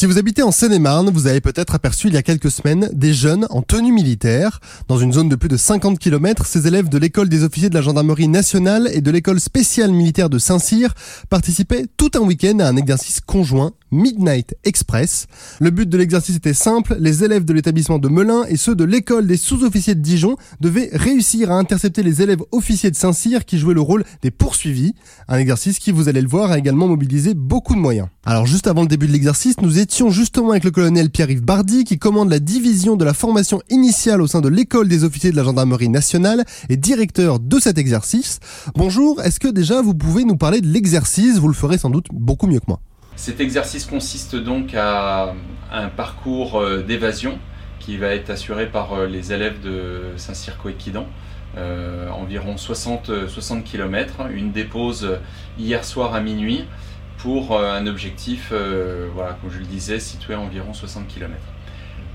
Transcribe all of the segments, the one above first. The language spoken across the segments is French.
Si vous habitez en Seine-et-Marne, vous avez peut-être aperçu il y a quelques semaines des jeunes en tenue militaire. Dans une zone de plus de 50 km, ces élèves de l'école des officiers de la gendarmerie nationale et de l'école spéciale militaire de Saint-Cyr participaient tout un week-end à un exercice conjoint Midnight Express. Le but de l'exercice était simple, les élèves de l'établissement de Melun et ceux de l'école des sous-officiers de Dijon devaient réussir à intercepter les élèves officiers de Saint-Cyr qui jouaient le rôle des poursuivis. Un exercice qui, vous allez le voir, a également mobilisé beaucoup de moyens. Alors juste avant le début de l'exercice, nous étions justement avec le colonel Pierre-Yves Bardy qui commande la division de la formation initiale au sein de l'école des officiers de la gendarmerie nationale et directeur de cet exercice. Bonjour, est-ce que déjà vous pouvez nous parler de l'exercice? Vous le ferez sans doute beaucoup mieux que moi. Cet exercice consiste donc à un parcours euh, d'évasion qui va être assuré par euh, les élèves de Saint-Cyr-Coëquidan. Euh, environ 60, 60 km, une dépose hier soir à minuit pour un objectif, voilà, comme je le disais, situé à environ 60 km.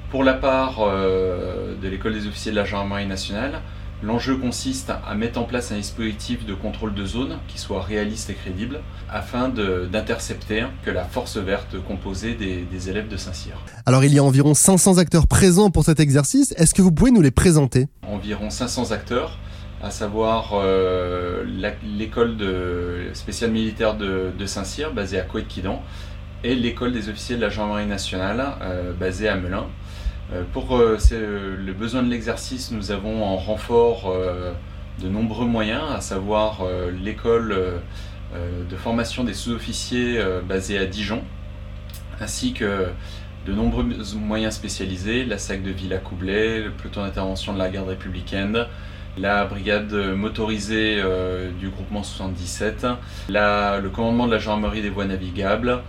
Pour la part de l'école des officiers de la gendarmerie nationale, L'enjeu consiste à mettre en place un dispositif de contrôle de zone qui soit réaliste et crédible afin d'intercepter que la force verte composée des, élèves de Saint-Cyr. Alors il y a environ 500 acteurs présents pour cet exercice, est-ce que vous pouvez nous les présenter? Environ 500 acteurs, à savoir euh, l'école spéciale militaire de, Saint-Cyr basée à Coëquidan et l'école des officiers de la gendarmerie nationale euh, basée à Melun. Euh, pour le besoin de l'exercice, nous avons en renfort de nombreux moyens, à savoir l'école de formation des sous-officiers basée à Dijon, ainsi que de nombreux moyens spécialisés, la SAC de Villa-Coublet, le peloton d'intervention de la garde républicaine, la brigade motorisée du groupement 77, le commandement de la gendarmerie des voies navigables,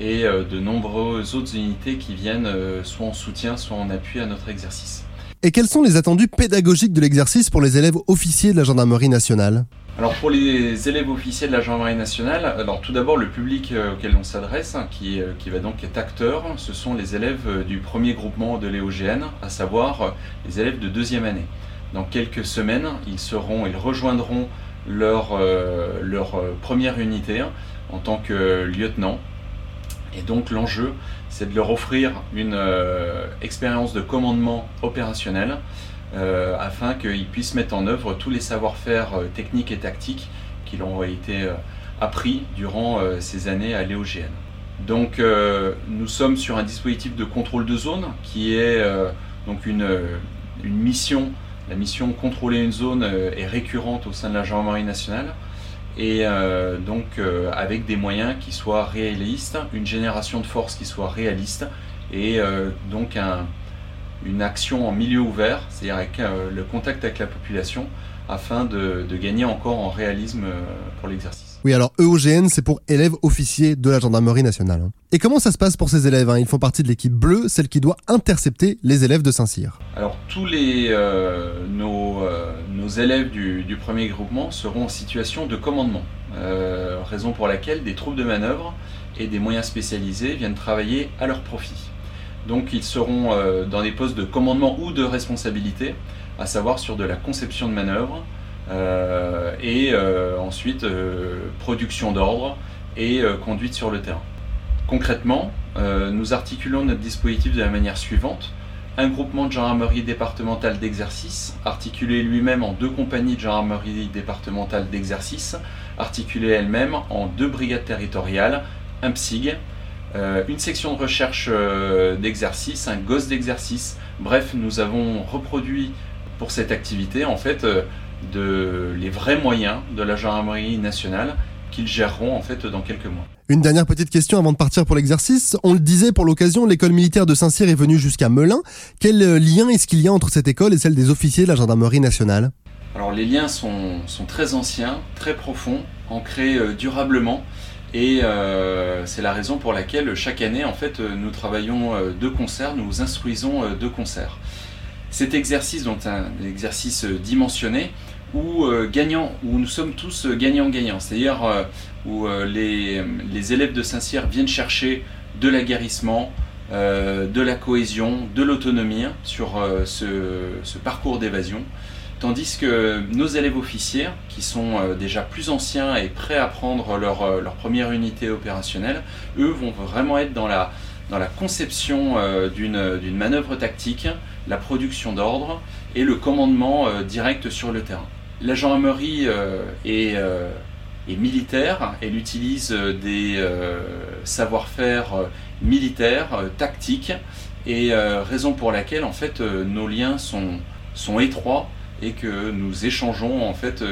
et euh, de nombreuses autres unités qui viennent euh, soit en soutien, soit en appui à notre exercice. Et quels sont les attendus pédagogiques de l'exercice pour les élèves officiers de la gendarmerie nationale? Alors pour les élèves officiers de la gendarmerie nationale, alors tout d'abord le public euh, auquel on s'adresse, hein, qui, qui, va donc être acteur, ce sont les élèves du premier groupement de l'EOGN, à savoir les élèves de deuxième année. Dans quelques semaines, ils seront, ils rejoindront leur, leur première unité en tant que lieutenant et donc l'enjeu, c'est de leur offrir une euh, expérience de commandement opérationnel euh, afin qu'ils puissent mettre en œuvre tous les savoir-faire euh, techniques et tactiques qui leur ont été appris durant ces années à l'EOGN. Donc nous sommes sur un dispositif de contrôle de zone qui est donc une, une, mission. La mission contrôler une zone est récurrente au sein de la gendarmerie nationale et euh, donc euh, avec des moyens qui soient réalistes, une génération de force qui soit réaliste et euh, donc une action en milieu ouvert, c'est-à-dire avec le contact avec la population afin de, gagner encore en réalisme pour l'exercice. Oui, alors EOGN, c'est pour élèves officiers de la gendarmerie nationale. Hein. Et comment ça se passe pour ces élèves hein? Ils font partie de l'équipe bleue, celle qui doit intercepter les élèves de Saint-Cyr. Alors tous les, nos, nos élèves du, premier groupement seront en situation de commandement, euh, raison pour laquelle des troupes de manœuvre et des moyens spécialisés viennent travailler à leur profit. Donc ils seront euh, dans des postes de commandement ou de responsabilité, à savoir sur de la conception de manœuvre euh, et ensuite production d'ordre et conduite sur le terrain. Concrètement, nous articulons notre dispositif de la manière suivante un groupement de gendarmerie départementale d'exercice, articulé lui-même en deux compagnies de gendarmerie départementale d'exercice, articulé elle-même en deux brigades territoriales, un PSIG, euh, une section de recherche euh, d'exercice, un gosse d'exercice. Bref, nous avons reproduit pour cette activité en fait euh, de, les vrais moyens de la gendarmerie nationale qu'ils géreront en fait dans quelques mois. Une dernière petite question avant de partir pour l'exercice. On le disait pour l'occasion, l'école militaire de Saint-Cyr est venue jusqu'à Melun. Quel euh, lien est-ce qu'il y a entre cette école et celle des officiers de la gendarmerie nationale? Alors les liens sont, très anciens, très profonds, ancrés euh, durablement. Et euh, c'est la raison pour laquelle chaque année, en fait, nous travaillons de concert, nous instruisons de concert. Cet exercice, donc un exercice dimensionné, où, euh, où nous sommes tous euh, gagnants-gagnants, c'est-à-dire euh, où les, élèves de Saint-Cyr viennent chercher de l'aguerrissement, de la cohésion, de l'autonomie hein, sur ce, parcours d'évasion, tandis que nos élèves officiers, qui sont déjà plus anciens et prêts à prendre leur, leur première unité opérationnelle, eux vont vraiment être dans la dans la conception d'une manœuvre tactique, la production d'ordre et le commandement direct sur le terrain. La gendarmerie est, est, militaire, elle utilise des savoir-faire militaires, tactiques, et raison pour laquelle en fait nos liens sont, sont étroits et que nous échangeons en fait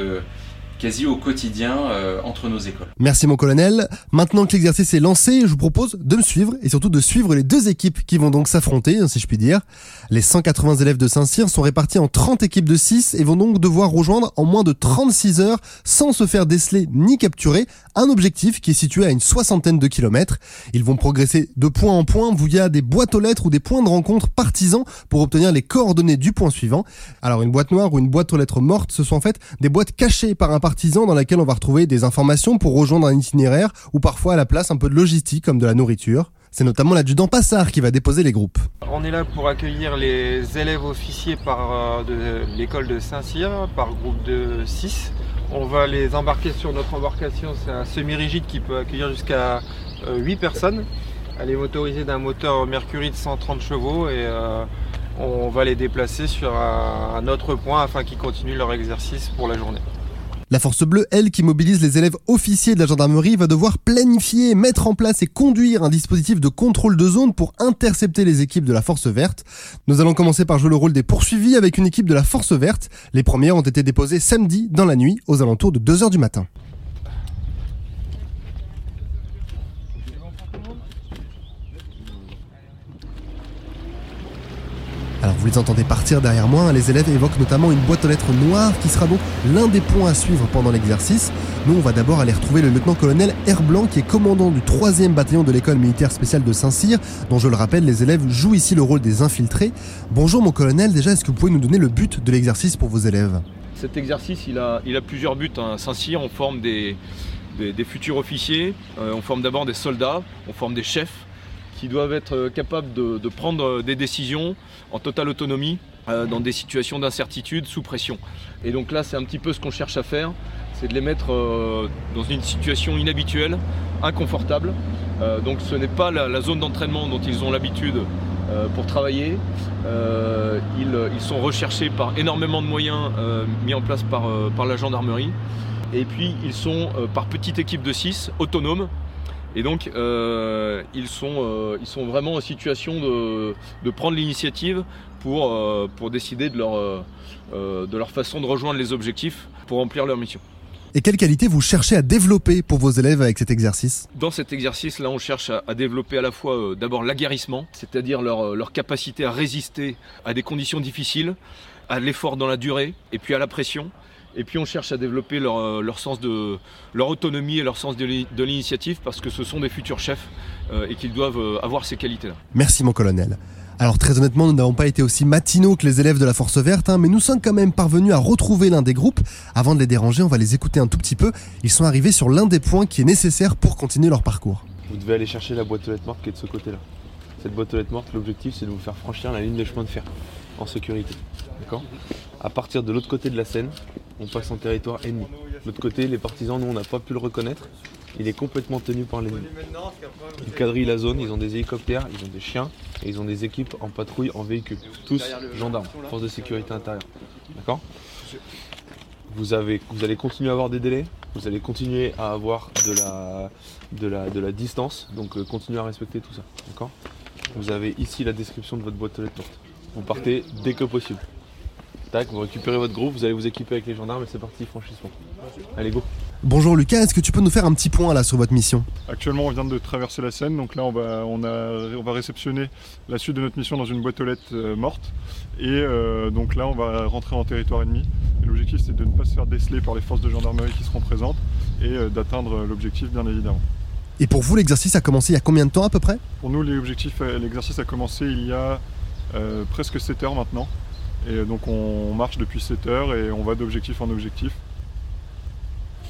quasi au quotidien euh, entre nos écoles. Merci mon colonel. Maintenant que l'exercice est lancé, je vous propose de me suivre et surtout de suivre les deux équipes qui vont donc s'affronter, hein, si je puis dire. Les 180 élèves de Saint-Cyr sont répartis en 30 équipes de 6 et vont donc devoir rejoindre en moins de 36 heures, sans se faire déceler ni capturer, un objectif qui est situé à une soixantaine de kilomètres. Ils vont progresser de point en point via des boîtes aux lettres ou des points de rencontre partisans pour obtenir les coordonnées du point suivant. Alors une boîte noire ou une boîte aux lettres mortes, ce sont en fait des boîtes cachées par un parti dans laquelle on va retrouver des informations pour rejoindre un itinéraire ou parfois à la place un peu de logistique comme de la nourriture. C'est notamment l'adjudant Passard qui va déposer les groupes. On est là pour accueillir les élèves officiers euh, de l'école de Saint-Cyr par groupe de 6. On va les embarquer sur notre embarcation, c'est un semi-rigide qui peut accueillir jusqu'à 8 euh, personnes. Elle est motorisée d'un moteur Mercury de 130 chevaux et euh, on va les déplacer sur un autre point afin qu'ils continuent leur exercice pour la journée. La Force Bleue, elle, qui mobilise les élèves officiers de la gendarmerie, va devoir planifier, mettre en place et conduire un dispositif de contrôle de zone pour intercepter les équipes de la Force Verte. Nous allons commencer par jouer le rôle des poursuivis avec une équipe de la Force Verte. Les premières ont été déposées samedi dans la nuit, aux alentours de 2h du matin. Alors vous les entendez partir derrière moi, hein. les élèves évoquent notamment une boîte aux lettres noire qui sera donc l'un des points à suivre pendant l'exercice. Nous on va d'abord aller retrouver le lieutenant-colonel Herblanc qui est commandant du 3e bataillon de l'école militaire spéciale de Saint-Cyr, dont je le rappelle les élèves jouent ici le rôle des infiltrés. Bonjour mon colonel, déjà est-ce que vous pouvez nous donner le but de l'exercice pour vos élèves? Cet exercice il a, plusieurs buts. Hein. Saint-Cyr on forme des, des, futurs officiers, euh, on forme d'abord des soldats, on forme des chefs qui doivent être euh, capables de, prendre euh, des décisions en totale autonomie euh, dans des situations d'incertitude, sous pression. Et donc là, c'est un petit peu ce qu'on cherche à faire, c'est de les mettre dans une situation inhabituelle, inconfortable. donc ce n'est pas la, zone d'entraînement dont ils ont l'habitude pour travailler. Ils, sont recherchés par énormément de moyens mis en place par, par la gendarmerie. Et puis ils sont par petite équipe de 6, autonomes, et donc, euh, ils, sont, euh, ils sont vraiment en situation de, prendre l'initiative pour, euh, pour décider de leur, de leur façon de rejoindre les objectifs pour remplir leur mission. Et quelle qualité vous cherchez à développer pour vos élèves avec cet exercice? Dans cet exercice-là, on cherche à, développer à la fois d'abord l'aguerrissement, c'est-à-dire leur, leur capacité à résister à des conditions difficiles, à l'effort dans la durée et puis à la pression. Et puis on cherche à développer leur, euh, sens de leur autonomie et leur sens de l'initiative parce que ce sont des futurs chefs euh, et qu'ils doivent euh, avoir ces qualités-là. Merci mon colonel. Alors très honnêtement, nous n'avons pas été aussi matinaux que les élèves de la Force Verte, hein, mais nous sommes quand même parvenus à retrouver l'un des groupes. Avant de les déranger, on va les écouter un tout petit peu. Ils sont arrivés sur l'un des points qui est nécessaire pour continuer leur parcours. Vous devez aller chercher la boîte aux lettres morte qui est de ce côté-là. Cette boîte aux lettres morte, l'objectif c'est de vous faire franchir la ligne de chemin de fer en sécurité. D'accord? À partir de l'autre côté de la Seine, on passe en territoire ennemi. De l'autre côté, les partisans, nous, on n'a pas pu le reconnaître. Il est complètement tenu par l'ennemi. Ils quadrillent la zone, ils ont des hélicoptères, ils ont des chiens et ils ont des équipes en patrouille en véhicule. Tous gendarmes, force de sécurité intérieure. D'accord? Vous, allez continuer à avoir des délais, vous allez continuer à avoir de la, distance, donc euh, continuez à respecter tout ça. D'accord? Vous avez ici la description de votre boîte aux lettres. Vous partez dès que possible. Tac, vous récupérez votre groupe, vous allez vous équiper avec les gendarmes et c'est parti, franchissement. Allez, go. Bonjour Lucas, est-ce que tu peux nous faire un petit point là sur votre mission? Actuellement, on vient de traverser la Seine, donc là, on va, on, a, on va réceptionner la suite de notre mission dans une boîte aux lettres euh, morte. Et euh, donc là, on va rentrer en territoire ennemi. L'objectif, c'est de ne pas se faire déceler par les forces de gendarmerie qui seront présentes et euh, d'atteindre l'objectif, bien évidemment. Et pour vous, l'exercice a commencé il y a combien de temps à peu près? Pour nous, l'exercice a commencé il y a euh, presque 7 heures maintenant. Et donc on marche depuis 7 heures et on va d'objectif en objectif.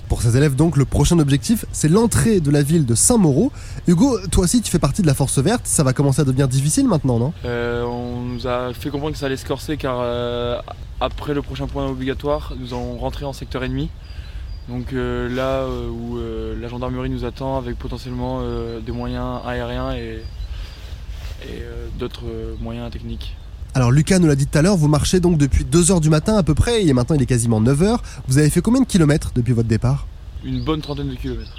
Pour ces élèves, donc, le prochain objectif, c'est l'entrée de la ville de Saint-Mauro. Hugo, toi aussi, tu fais partie de la Force Verte. Ça va commencer à devenir difficile maintenant, non? Euh, On nous a fait comprendre que ça allait se corser car euh, après le prochain point obligatoire, nous allons rentrer en secteur ennemi. Donc là où la gendarmerie nous attend avec potentiellement des moyens aériens et d'autres moyens techniques. Alors Lucas nous l'a dit tout à l'heure, vous marchez donc depuis 2h du matin à peu près, et maintenant il est quasiment 9h. Vous avez fait combien de kilomètres depuis votre départ? Une bonne trentaine de kilomètres.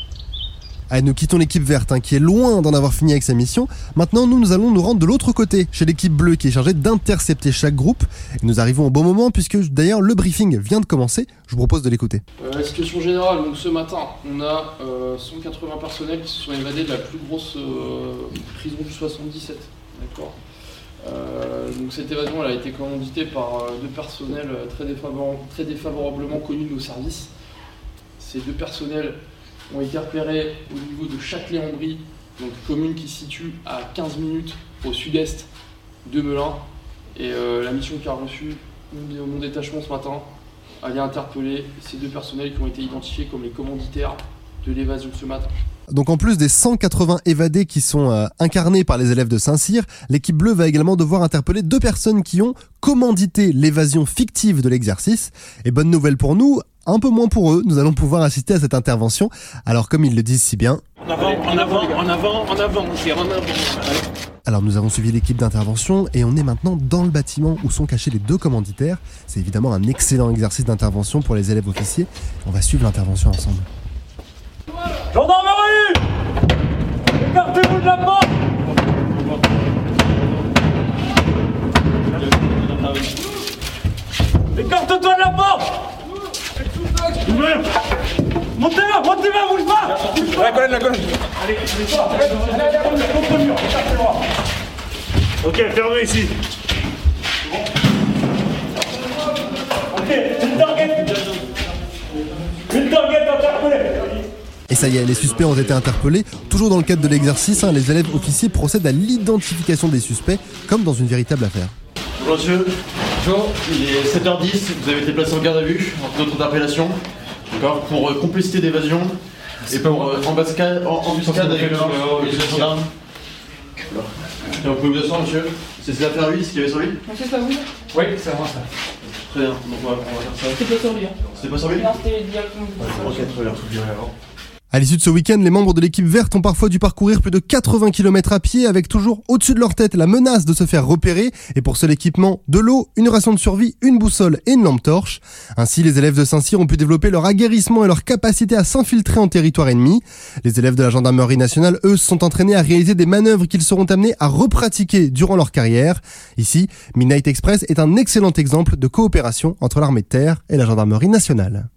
Allez, nous quittons l'équipe verte hein, qui est loin d'en avoir fini avec sa mission. Maintenant, nous, nous allons nous rendre de l'autre côté, chez l'équipe bleue qui est chargée d'intercepter chaque groupe. Et nous arrivons au bon moment puisque d'ailleurs le briefing vient de commencer. Je vous propose de l'écouter. Euh, la situation générale, donc ce matin, on a euh, 180 personnels qui se sont évadés de la plus grosse euh, prison du 77. D'accord? Euh, donc cette évasion a été commanditée par euh, deux personnels très, défavorablement, très défavorablement connus de nos services. Ces deux personnels ont été repérés au niveau de Châtelet-en-Brie, donc commune qui se situe à 15 minutes au sud-est de Melun. Et euh, la mission qui a reçu mon, mon détachement ce matin allait interpeller ces deux personnels qui ont été identifiés comme les commanditaires de l'évasion de ce matin. Donc en plus des 180 évadés qui sont euh, incarnés par les élèves de Saint-Cyr, l'équipe bleue va également devoir interpeller deux personnes qui ont commandité l'évasion fictive de l'exercice. Et bonne nouvelle pour nous, un peu moins pour eux, nous allons pouvoir assister à cette intervention. Alors comme ils le disent si bien... En avant, en avant, en avant, en avant, c'est en avant. Alors nous avons suivi l'équipe d'intervention et on est maintenant dans le bâtiment où sont cachés les deux commanditaires. C'est évidemment un excellent exercice d'intervention pour les élèves officiers. On va suivre l'intervention ensemble. Écartez-vous de la porte. Écarte-toi de la porte. Montez-moi, montez-moi, bouge pas. La colonne, la colonne Allez, allez, allez, contre le mur, écartez-moi Ok, fermez ici. Ok, une Et ça y est, les suspects ont été interpellés. Toujours dans le cadre de l'exercice, hein, les élèves officiers procèdent à l'identification des suspects, comme dans une véritable affaire. Bonjour monsieur. Bonjour, il est 7h10, vous avez été placé en garde à vue en notre interpellation. D'accord Pour euh, complicité d'évasion et pour euh, embuscade, en- embuscade avec le les gendarmes. Voilà. Et vous pouvez vous asseoir monsieur C'est cette affaire lui, ce qu'il y avait sur lui C'est pas vous Oui, c'est moi ça. Très bien, donc on va, on va faire ça. C'était pas sur lui. Hein. C'était pas sur lui Non, c'était directement. Ok, très bien. À l'issue de ce week-end, les membres de l'équipe verte ont parfois dû parcourir plus de 80 km à pied avec toujours au-dessus de leur tête la menace de se faire repérer et pour seul équipement, de l'eau, une ration de survie, une boussole et une lampe torche. Ainsi, les élèves de Saint-Cyr ont pu développer leur aguerrissement et leur capacité à s'infiltrer en territoire ennemi. Les élèves de la gendarmerie nationale, eux, sont entraînés à réaliser des manœuvres qu'ils seront amenés à repratiquer durant leur carrière. Ici, Midnight Express est un excellent exemple de coopération entre l'armée de terre et la gendarmerie nationale.